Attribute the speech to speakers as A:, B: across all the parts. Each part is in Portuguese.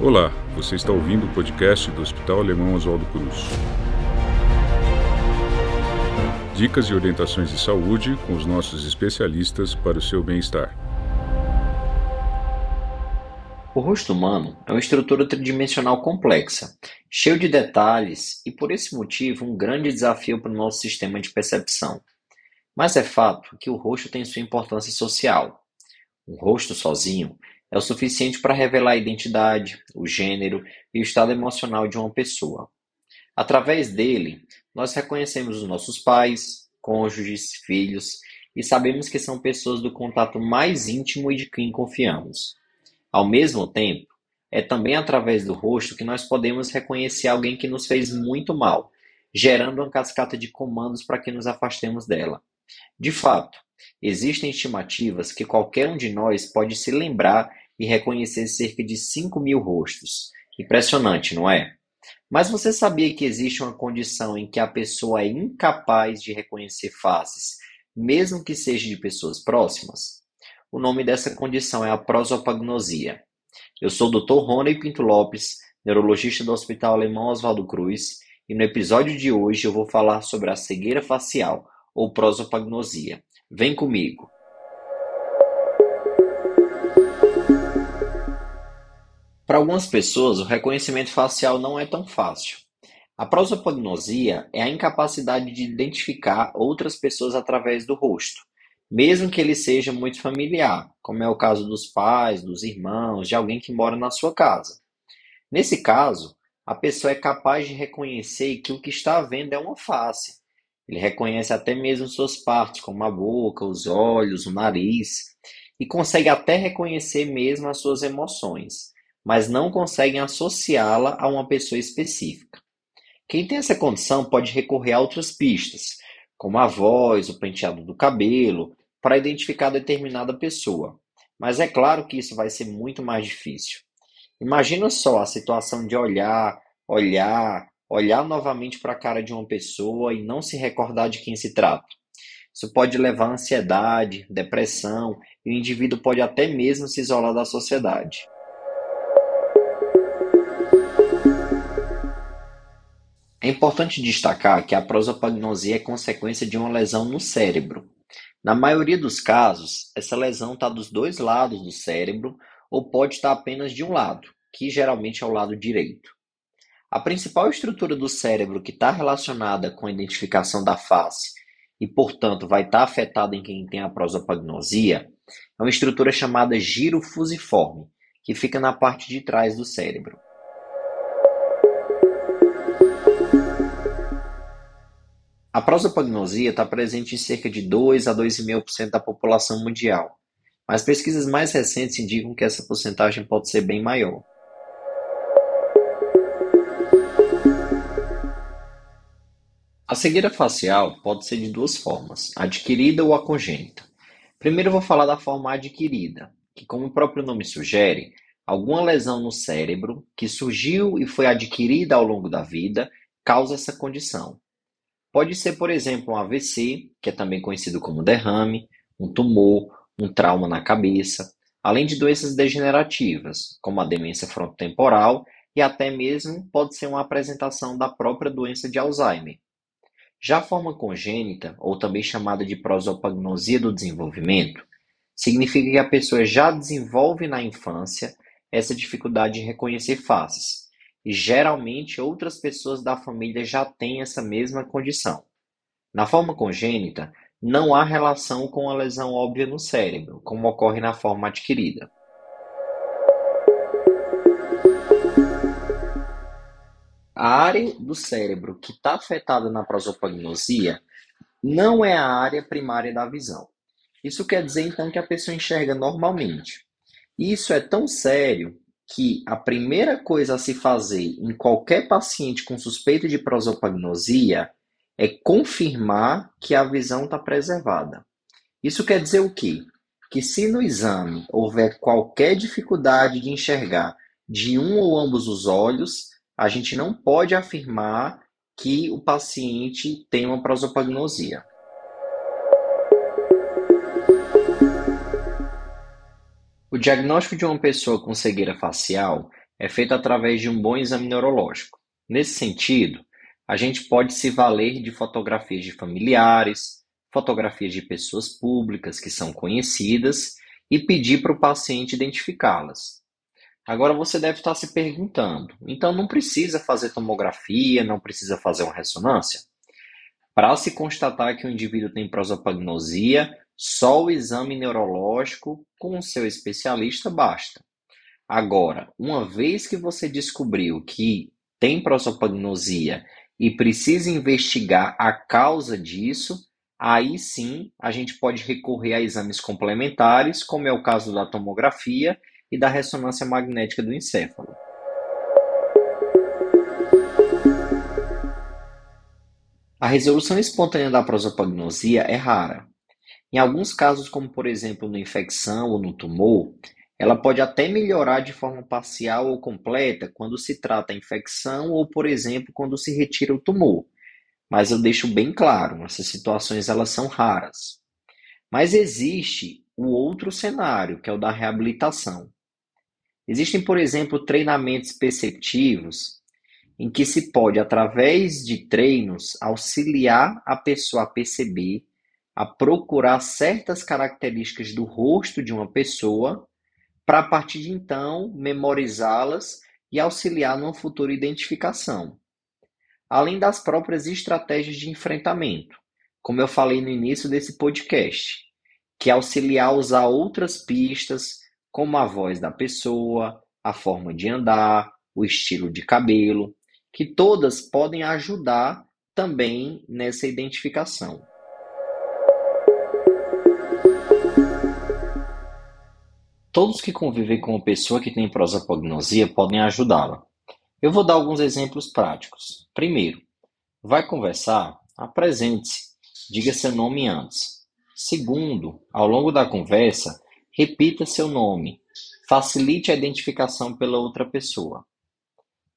A: Olá, você está ouvindo o podcast do Hospital Alemão Oswaldo Cruz. Dicas e orientações de saúde com os nossos especialistas para o seu bem-estar.
B: O rosto humano é uma estrutura tridimensional complexa, cheio de detalhes e, por esse motivo, um grande desafio para o nosso sistema de percepção. Mas é fato que o rosto tem sua importância social. Um rosto sozinho é o suficiente para revelar a identidade, o gênero e o estado emocional de uma pessoa. Através dele, nós reconhecemos os nossos pais, cônjuges, filhos e sabemos que são pessoas do contato mais íntimo e de quem confiamos. Ao mesmo tempo, é também através do rosto que nós podemos reconhecer alguém que nos fez muito mal, gerando uma cascata de comandos para que nos afastemos dela. De fato, existem estimativas que qualquer um de nós pode se lembrar e reconhecer cerca de 5 mil rostos. Impressionante, não é? Mas você sabia que existe uma condição em que a pessoa é incapaz de reconhecer faces, mesmo que seja de pessoas próximas? O nome dessa condição é a prosopagnosia. Eu sou o Dr. Rony Pinto Lopes, neurologista do Hospital Alemão Oswaldo Cruz, e no episódio de hoje eu vou falar sobre a cegueira facial, ou prosopagnosia. Vem comigo! Para algumas pessoas, o reconhecimento facial não é tão fácil. A prosopagnosia é a incapacidade de identificar outras pessoas através do rosto mesmo que ele seja muito familiar, como é o caso dos pais, dos irmãos, de alguém que mora na sua casa. Nesse caso, a pessoa é capaz de reconhecer que o que está vendo é uma face. Ele reconhece até mesmo suas partes, como a boca, os olhos, o nariz, e consegue até reconhecer mesmo as suas emoções, mas não consegue associá-la a uma pessoa específica. Quem tem essa condição pode recorrer a outras pistas, como a voz, o penteado do cabelo, para identificar determinada pessoa. Mas é claro que isso vai ser muito mais difícil. Imagina só a situação de olhar, olhar, olhar novamente para a cara de uma pessoa e não se recordar de quem se trata. Isso pode levar a ansiedade, depressão, e o indivíduo pode até mesmo se isolar da sociedade. É importante destacar que a prosopagnosia é consequência de uma lesão no cérebro, na maioria dos casos, essa lesão está dos dois lados do cérebro ou pode estar apenas de um lado, que geralmente é o lado direito. A principal estrutura do cérebro que está relacionada com a identificação da face e, portanto, vai estar afetada em quem tem a prosopagnosia é uma estrutura chamada giro fusiforme, que fica na parte de trás do cérebro. A prosopagnosia está presente em cerca de 2 a 2,5% da população mundial, mas pesquisas mais recentes indicam que essa porcentagem pode ser bem maior. A cegueira facial pode ser de duas formas, adquirida ou a congênita. Primeiro vou falar da forma adquirida, que como o próprio nome sugere, alguma lesão no cérebro que surgiu e foi adquirida ao longo da vida causa essa condição. Pode ser, por exemplo, um AVC, que é também conhecido como derrame, um tumor, um trauma na cabeça, além de doenças degenerativas, como a demência frontotemporal e até mesmo pode ser uma apresentação da própria doença de Alzheimer. Já a forma congênita, ou também chamada de prosopagnosia do desenvolvimento, significa que a pessoa já desenvolve na infância essa dificuldade de reconhecer faces, e geralmente outras pessoas da família já têm essa mesma condição. Na forma congênita, não há relação com a lesão óbvia no cérebro, como ocorre na forma adquirida. A área do cérebro que está afetada na prosopagnosia não é a área primária da visão. Isso quer dizer então que a pessoa enxerga normalmente. Isso é tão sério que a primeira coisa a se fazer em qualquer paciente com suspeita de prosopagnosia é confirmar que a visão está preservada. Isso quer dizer o quê? Que se no exame houver qualquer dificuldade de enxergar de um ou ambos os olhos, a gente não pode afirmar que o paciente tem uma prosopagnosia. O diagnóstico de uma pessoa com cegueira facial é feito através de um bom exame neurológico. Nesse sentido, a gente pode se valer de fotografias de familiares, fotografias de pessoas públicas que são conhecidas e pedir para o paciente identificá-las. Agora você deve estar se perguntando: então não precisa fazer tomografia, não precisa fazer uma ressonância? Para se constatar que o indivíduo tem prosopagnosia, só o exame neurológico com o seu especialista basta. Agora, uma vez que você descobriu que tem prosopagnosia e precisa investigar a causa disso, aí sim a gente pode recorrer a exames complementares, como é o caso da tomografia e da ressonância magnética do encéfalo. A resolução espontânea da prosopagnosia é rara. Em alguns casos, como por exemplo na infecção ou no tumor, ela pode até melhorar de forma parcial ou completa quando se trata a infecção ou, por exemplo, quando se retira o tumor. Mas eu deixo bem claro, essas situações elas são raras. Mas existe o outro cenário, que é o da reabilitação. Existem, por exemplo, treinamentos perceptivos em que se pode, através de treinos, auxiliar a pessoa a perceber, a procurar certas características do rosto de uma pessoa, para a partir de então memorizá-las e auxiliar numa futura identificação. Além das próprias estratégias de enfrentamento, como eu falei no início desse podcast, que auxiliar a usar outras pistas, como a voz da pessoa, a forma de andar, o estilo de cabelo, que todas podem ajudar também nessa identificação. Todos que convivem com uma pessoa que tem prosopagnosia podem ajudá-la. Eu vou dar alguns exemplos práticos. Primeiro, vai conversar? Apresente-se, diga seu nome antes. Segundo, ao longo da conversa, repita seu nome, facilite a identificação pela outra pessoa.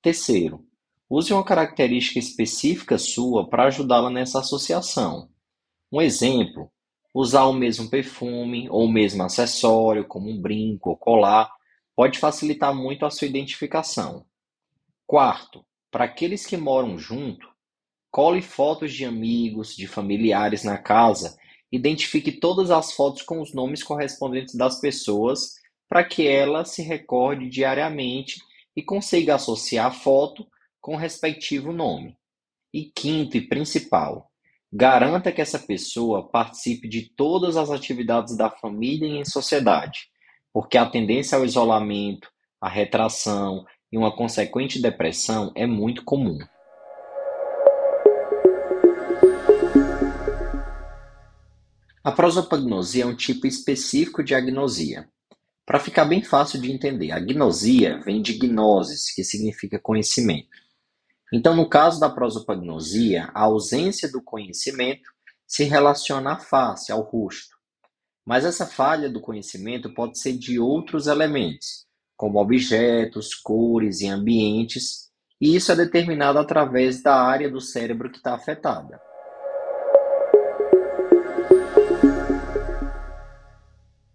B: Terceiro, Use uma característica específica sua para ajudá-la nessa associação. Um exemplo: usar o mesmo perfume ou o mesmo acessório, como um brinco ou colar, pode facilitar muito a sua identificação. Quarto, para aqueles que moram junto, cole fotos de amigos, de familiares na casa, identifique todas as fotos com os nomes correspondentes das pessoas para que ela se recorde diariamente e consiga associar a foto com o respectivo nome. E quinto e principal, garanta que essa pessoa participe de todas as atividades da família e em sociedade, porque a tendência ao isolamento, à retração e uma consequente depressão é muito comum. A prosopagnosia é um tipo específico de agnosia. Para ficar bem fácil de entender, a gnosia vem de gnosis, que significa conhecimento. Então, no caso da prosopagnosia, a ausência do conhecimento se relaciona à face, ao rosto. Mas essa falha do conhecimento pode ser de outros elementos, como objetos, cores e ambientes, e isso é determinado através da área do cérebro que está afetada.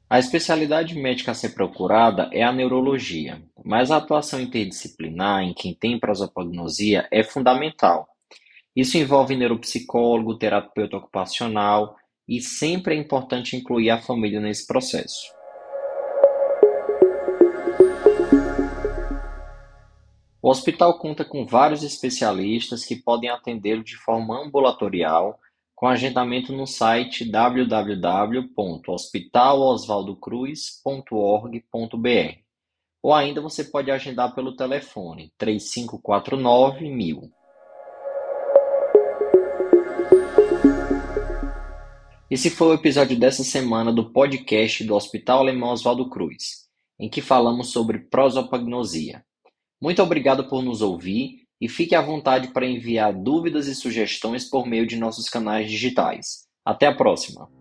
B: A especialidade médica a ser procurada é a neurologia, mas a atuação interdisciplinar em quem tem prosopagnosia é fundamental. Isso envolve neuropsicólogo, terapeuta ocupacional e sempre é importante incluir a família nesse processo. O hospital conta com vários especialistas que podem atendê-lo de forma ambulatorial com agendamento no site www.hospitalosvaldocruz.org.br ou ainda você pode agendar pelo telefone 3549 mil. Esse foi o episódio dessa semana do podcast do Hospital Alemão Oswaldo Cruz, em que falamos sobre prosopagnosia. Muito obrigado por nos ouvir e fique à vontade para enviar dúvidas e sugestões por meio de nossos canais digitais. Até a próxima!